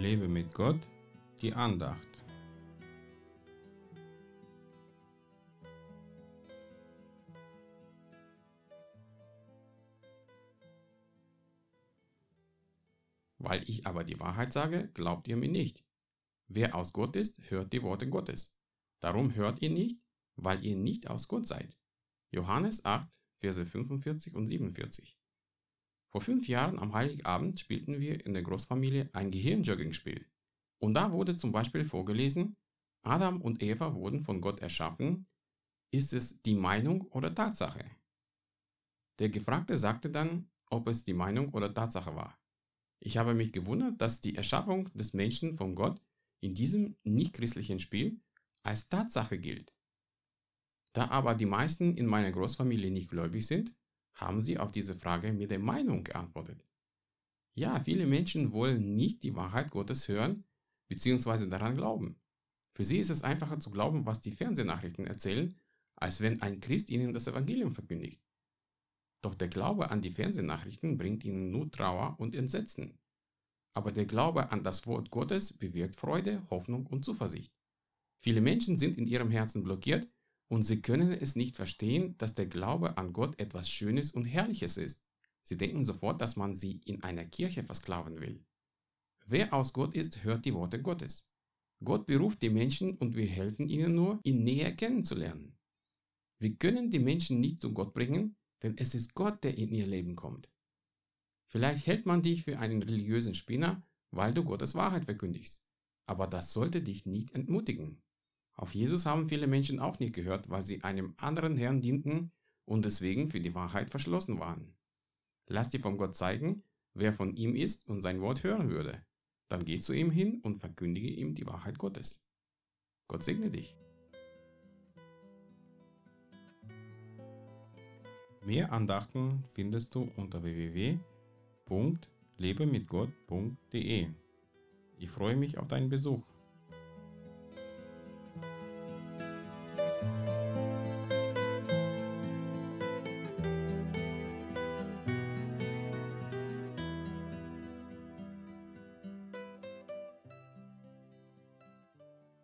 Lebe mit Gott, die Andacht. Weil ich aber die Wahrheit sage, glaubt ihr mir nicht. Wer aus Gott ist, hört die Worte Gottes. Darum hört ihr nicht, weil ihr nicht aus Gott seid. Johannes 8, Verse 45 und 47. Vor fünf Jahren am Heiligabend spielten wir in der Großfamilie ein Gehirnjogging-Spiel. Und da wurde zum Beispiel vorgelesen, Adam und Eva wurden von Gott erschaffen. Ist es die Meinung oder Tatsache? Der Gefragte sagte dann, ob es die Meinung oder Tatsache war. Ich habe mich gewundert, dass die Erschaffung des Menschen von Gott in diesem nichtchristlichen Spiel als Tatsache gilt. Da aber die meisten in meiner Großfamilie nicht gläubig sind, haben sie auf diese Frage mit der Meinung geantwortet. Ja, viele Menschen wollen nicht die Wahrheit Gottes hören bzw. daran glauben. Für sie ist es einfacher zu glauben, was die Fernsehnachrichten erzählen, als wenn ein Christ ihnen das Evangelium verkündigt. Doch der Glaube an die Fernsehnachrichten bringt ihnen nur Trauer und Entsetzen. Aber der Glaube an das Wort Gottes bewirkt Freude, Hoffnung und Zuversicht. Viele Menschen sind in ihrem Herzen blockiert und sie können es nicht verstehen, dass der Glaube an Gott etwas Schönes und Herrliches ist. Sie denken sofort, dass man sie in einer Kirche versklaven will. Wer aus Gott ist, hört die Worte Gottes. Gott beruft die Menschen und wir helfen ihnen nur, ihn näher kennenzulernen. Wir können die Menschen nicht zu Gott bringen, denn es ist Gott, der in ihr Leben kommt. Vielleicht hält man dich für einen religiösen Spinner, weil du Gottes Wahrheit verkündigst. Aber das sollte dich nicht entmutigen. Auf Jesus haben viele Menschen auch nicht gehört, weil sie einem anderen Herrn dienten und deswegen für die Wahrheit verschlossen waren. Lass dir von Gott zeigen, wer von ihm ist und sein Wort hören würde. Dann geh zu ihm hin und verkündige ihm die Wahrheit Gottes. Gott segne dich. Mehr Andachten findest du unter www.lebemitgott.de. Ich freue mich auf deinen Besuch.